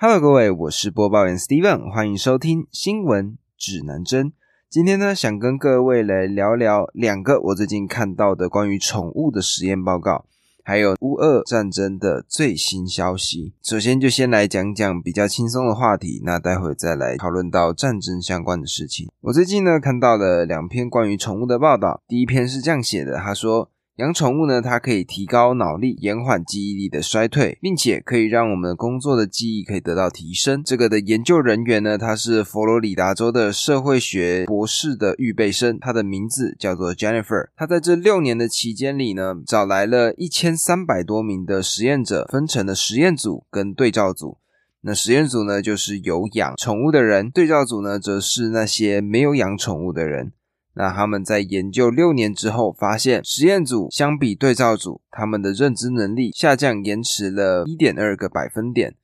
Hello，各位，我是播报员 Steven，欢迎收听新闻指南针。今天呢，想跟各位来聊聊两个我最近看到的关于宠物的实验报告，还有乌俄战争的最新消息。首先就先来讲讲比较轻松的话题，那待会再来讨论到战争相关的事情。我最近呢看到了两篇关于宠物的报道，第一篇是这样写的，他说。养宠物呢，它可以提高脑力，延缓记忆力的衰退，并且可以让我们工作的记忆可以得到提升。这个的研究人员呢，他是佛罗里达州的社会学博士的预备生，他的名字叫做 Jennifer。他在这六年的期间里呢，找来了一千三百多名的实验者，分成了实验组跟对照组。那实验组呢，就是有养宠物的人；对照组呢，则是那些没有养宠物的人。那他们在研究六年之后，发现实验组相比对照组，他们的认知能力下降延迟了一点二个百分点。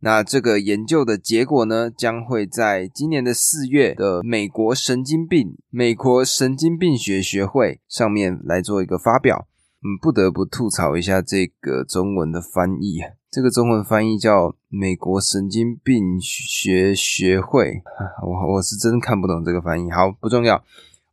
那这个研究的结果呢，将会在今年的四月的美国神经病美国神经病学学会上面来做一个发表。嗯，不得不吐槽一下这个中文的翻译，这个中文翻译叫美国神经病学学会，我我是真看不懂这个翻译。好，不重要。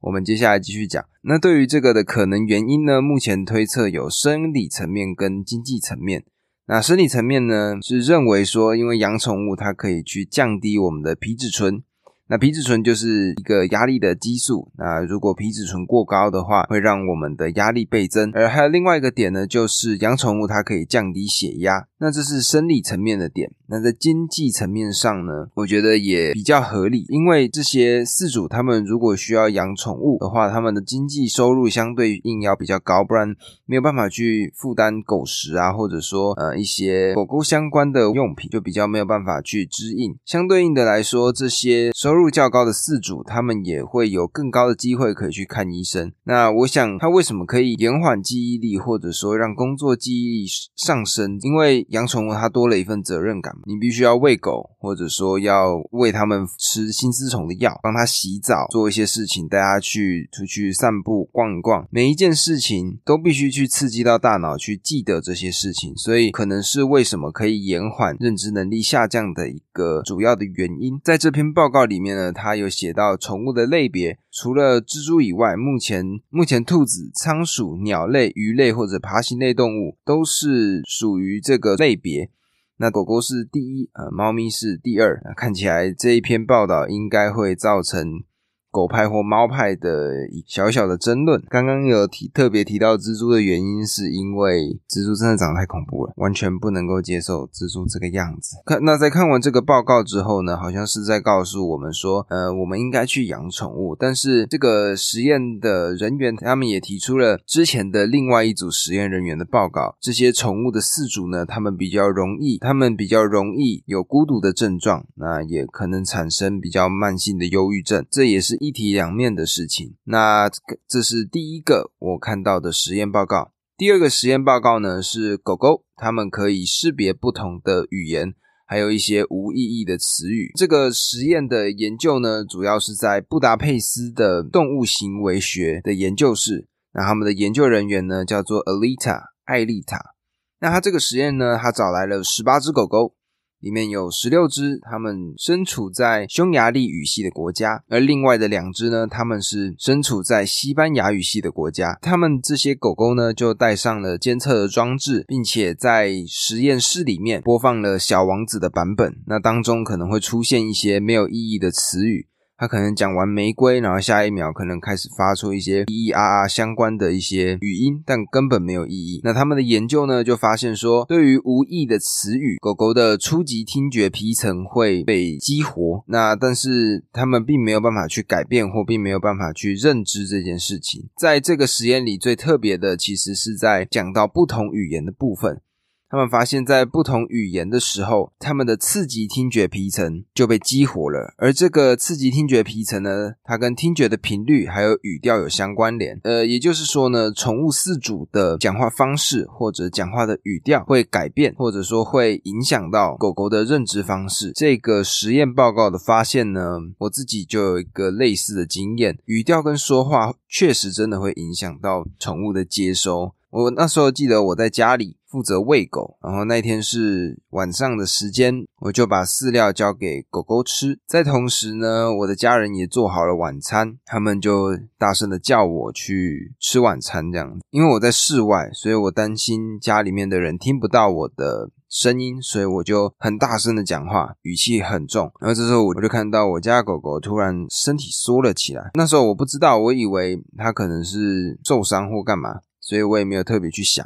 我们接下来继续讲。那对于这个的可能原因呢？目前推测有生理层面跟经济层面。那生理层面呢，是认为说，因为养宠物它可以去降低我们的皮质醇。那皮质醇就是一个压力的激素。那如果皮质醇过高的话，会让我们的压力倍增。而还有另外一个点呢，就是养宠物它可以降低血压。那这是生理层面的点。那在经济层面上呢，我觉得也比较合理，因为这些饲主他们如果需要养宠物的话，他们的经济收入相对应要比较高，不然没有办法去负担狗食啊，或者说呃一些狗狗相关的用品，就比较没有办法去支应。相对应的来说，这些收入入较高的四主，他们也会有更高的机会可以去看医生。那我想，他为什么可以延缓记忆力，或者说让工作记忆力上升？因为养宠物它多了一份责任感。你必须要喂狗，或者说要喂它们吃新丝虫的药，帮它洗澡，做一些事情，带它去出去散步、逛一逛。每一件事情都必须去刺激到大脑去记得这些事情，所以可能是为什么可以延缓认知能力下降的一个主要的原因。在这篇报告里面呢，它有写到宠物的类别，除了蜘蛛以外，目前目前兔子、仓鼠、鸟类、鱼类或者爬行类动物都是属于这个类别。那狗狗是第一，呃，猫咪是第二。看起来这一篇报道应该会造成。狗派或猫派的小小的争论。刚刚有提特别提到蜘蛛的原因，是因为蜘蛛真的长得太恐怖了，完全不能够接受蜘蛛这个样子。看，那在看完这个报告之后呢，好像是在告诉我们说，呃，我们应该去养宠物。但是这个实验的人员他们也提出了之前的另外一组实验人员的报告，这些宠物的饲主呢，他们比较容易，他们比较容易有孤独的症状，那也可能产生比较慢性的忧郁症，这也是。一体两面的事情，那这个这是第一个我看到的实验报告。第二个实验报告呢，是狗狗它们可以识别不同的语言，还有一些无意义的词语。这个实验的研究呢，主要是在布达佩斯的动物行为学的研究室。那他们的研究人员呢，叫做 Alita 艾丽塔。那他这个实验呢，他找来了十八只狗狗。里面有十六只，它们身处在匈牙利语系的国家，而另外的两只呢，它们是身处在西班牙语系的国家。它们这些狗狗呢，就带上了监测的装置，并且在实验室里面播放了《小王子》的版本。那当中可能会出现一些没有意义的词语。他可能讲完玫瑰，然后下一秒可能开始发出一些咿咿啊啊相关的一些语音，但根本没有意义。那他们的研究呢，就发现说，对于无意的词语，狗狗的初级听觉皮层会被激活。那但是他们并没有办法去改变，或并没有办法去认知这件事情。在这个实验里，最特别的其实是在讲到不同语言的部分。他们发现，在不同语言的时候，他们的刺激听觉皮层就被激活了。而这个刺激听觉皮层呢，它跟听觉的频率还有语调有相关联。呃，也就是说呢，宠物饲主的讲话方式或者讲话的语调会改变，或者说会影响到狗狗的认知方式。这个实验报告的发现呢，我自己就有一个类似的经验，语调跟说话确实真的会影响到宠物的接收。我那时候记得我在家里。负责喂狗。然后那天是晚上的时间，我就把饲料交给狗狗吃。在同时呢，我的家人也做好了晚餐，他们就大声的叫我去吃晚餐，这样。因为我在室外，所以我担心家里面的人听不到我的。声音，所以我就很大声的讲话，语气很重。然后这时候我就看到我家狗狗突然身体缩了起来。那时候我不知道，我以为它可能是受伤或干嘛，所以我也没有特别去想。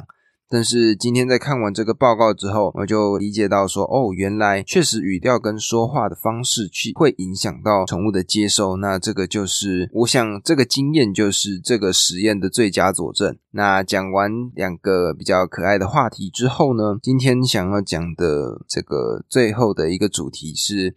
但是今天在看完这个报告之后，我就理解到说，哦，原来确实语调跟说话的方式去会影响到宠物的接受。那这个就是，我想这个经验就是这个实验的最佳佐证。那讲完两个比较可爱的话题之后呢，今天想要讲的这个最后的一个主题是。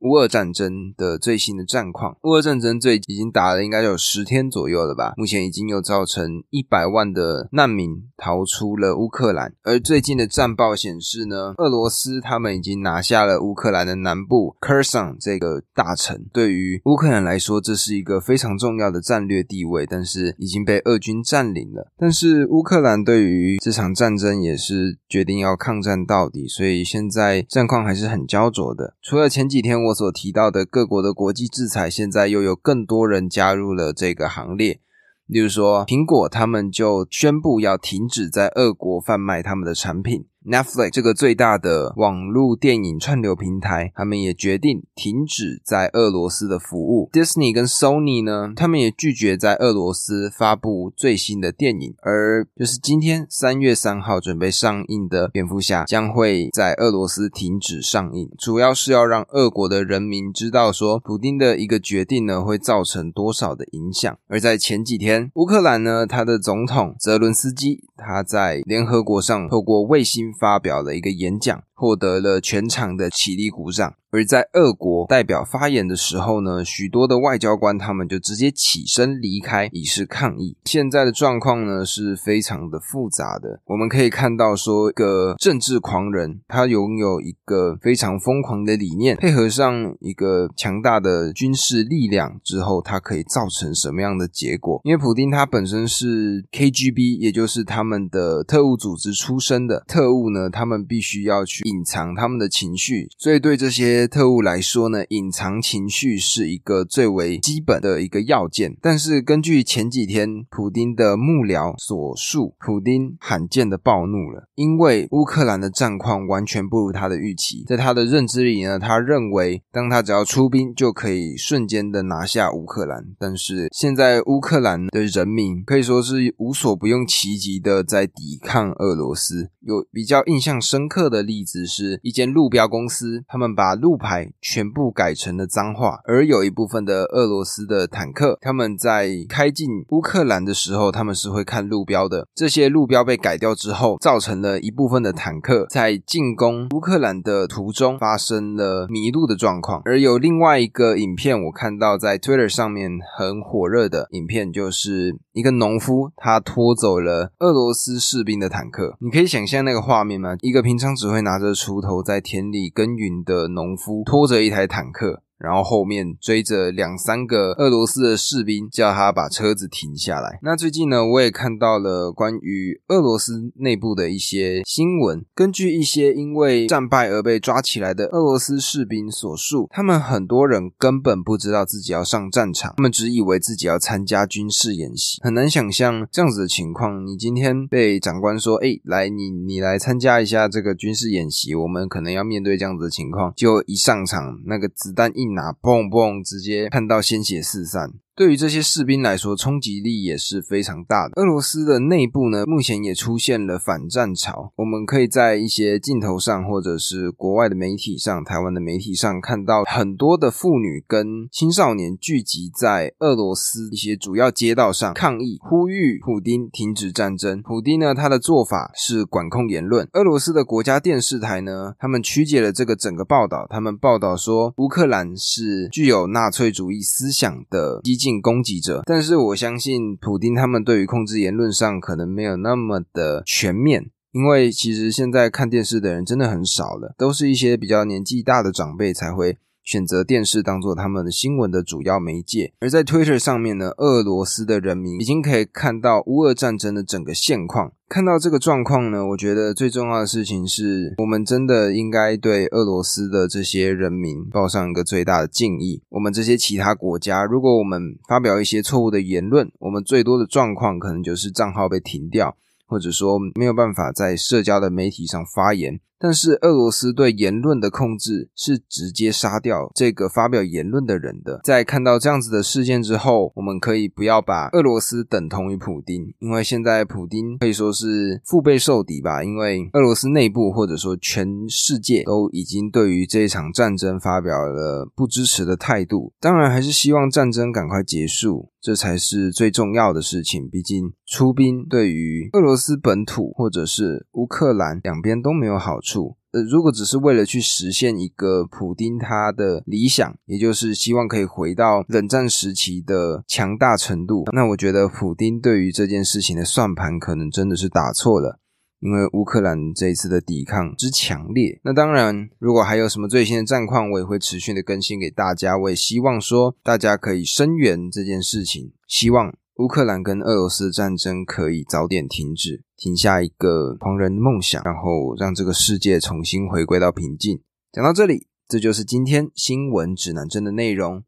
乌俄战争的最新的战况，乌俄战争最已经打了应该有十天左右了吧？目前已经有造成一百万的难民逃出了乌克兰，而最近的战报显示呢，俄罗斯他们已经拿下了乌克兰的南部 Kherson 这个大城。对于乌克兰来说，这是一个非常重要的战略地位，但是已经被俄军占领了。但是乌克兰对于这场战争也是决定要抗战到底，所以现在战况还是很焦灼的。除了前几天我。我所提到的各国的国际制裁，现在又有更多人加入了这个行列。例如说，苹果他们就宣布要停止在俄国贩卖他们的产品。Netflix 这个最大的网络电影串流平台，他们也决定停止在俄罗斯的服务。Disney 跟 Sony 呢，他们也拒绝在俄罗斯发布最新的电影。而就是今天三月三号准备上映的蝙蝠侠，将会在俄罗斯停止上映，主要是要让俄国的人民知道说，普丁的一个决定呢，会造成多少的影响。而在前几天，乌克兰呢，他的总统泽伦斯基他在联合国上透过卫星。发表了一个演讲。获得了全场的起立鼓掌，而在俄国代表发言的时候呢，许多的外交官他们就直接起身离开，以示抗议。现在的状况呢是非常的复杂的，我们可以看到说，一个政治狂人，他拥有一个非常疯狂的理念，配合上一个强大的军事力量之后，他可以造成什么样的结果？因为普丁他本身是 KGB，也就是他们的特务组织出身的特务呢，他们必须要去。隐藏他们的情绪，所以对这些特务来说呢，隐藏情绪是一个最为基本的一个要件。但是根据前几天普丁的幕僚所述，普丁罕见的暴怒了，因为乌克兰的战况完全不如他的预期。在他的认知里呢，他认为当他只要出兵就可以瞬间的拿下乌克兰。但是现在乌克兰的人民可以说是无所不用其极的在抵抗俄罗斯。有比较印象深刻的例子。只是一间路标公司，他们把路牌全部改成了脏话，而有一部分的俄罗斯的坦克，他们在开进乌克兰的时候，他们是会看路标的。这些路标被改掉之后，造成了一部分的坦克在进攻乌克兰的途中发生了迷路的状况。而有另外一个影片，我看到在 Twitter 上面很火热的影片，就是一个农夫他拖走了俄罗斯士兵的坦克。你可以想象那个画面吗？一个平常只会拿着锄头在田里耕耘的农夫拖着一台坦克。然后后面追着两三个俄罗斯的士兵，叫他把车子停下来。那最近呢，我也看到了关于俄罗斯内部的一些新闻。根据一些因为战败而被抓起来的俄罗斯士兵所述，他们很多人根本不知道自己要上战场，他们只以为自己要参加军事演习。很难想象这样子的情况。你今天被长官说：“哎，来，你你来参加一下这个军事演习，我们可能要面对这样子的情况。”就一上场，那个子弹一。拿蹦蹦，直接看到鲜血四散。对于这些士兵来说，冲击力也是非常大的。俄罗斯的内部呢，目前也出现了反战潮。我们可以在一些镜头上，或者是国外的媒体上、台湾的媒体上，看到很多的妇女跟青少年聚集在俄罗斯一些主要街道上抗议，呼吁普丁停止战争。普丁呢，他的做法是管控言论。俄罗斯的国家电视台呢，他们曲解了这个整个报道，他们报道说乌克兰是具有纳粹主义思想的激进。攻击者，但是我相信普丁他们对于控制言论上可能没有那么的全面，因为其实现在看电视的人真的很少了，都是一些比较年纪大的长辈才会。选择电视当做他们的新闻的主要媒介，而在 Twitter 上面呢，俄罗斯的人民已经可以看到乌俄战争的整个现况，看到这个状况呢，我觉得最重要的事情是我们真的应该对俄罗斯的这些人民报上一个最大的敬意。我们这些其他国家，如果我们发表一些错误的言论，我们最多的状况可能就是账号被停掉。或者说没有办法在社交的媒体上发言，但是俄罗斯对言论的控制是直接杀掉这个发表言论的人的。在看到这样子的事件之后，我们可以不要把俄罗斯等同于普丁，因为现在普丁可以说是腹背受敌吧。因为俄罗斯内部或者说全世界都已经对于这一场战争发表了不支持的态度。当然，还是希望战争赶快结束。这才是最重要的事情。毕竟出兵对于俄罗斯本土或者是乌克兰两边都没有好处。呃，如果只是为了去实现一个普丁他的理想，也就是希望可以回到冷战时期的强大程度，那我觉得普丁对于这件事情的算盘可能真的是打错了。因为乌克兰这一次的抵抗之强烈，那当然，如果还有什么最新的战况，我也会持续的更新给大家。我也希望说，大家可以声援这件事情，希望乌克兰跟俄罗斯的战争可以早点停止，停下一个狂人的梦想，然后让这个世界重新回归到平静。讲到这里，这就是今天新闻指南针的内容。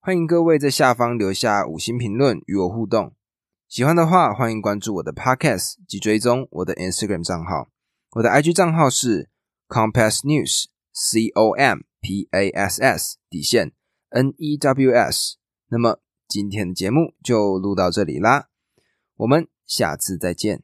欢迎各位在下方留下五星评论与我互动。喜欢的话，欢迎关注我的 Podcast 及追踪我的 Instagram 账号。我的 IG 账号是 Compass News，C O M P A S S 底线 N E W S。那么今天的节目就录到这里啦，我们下次再见。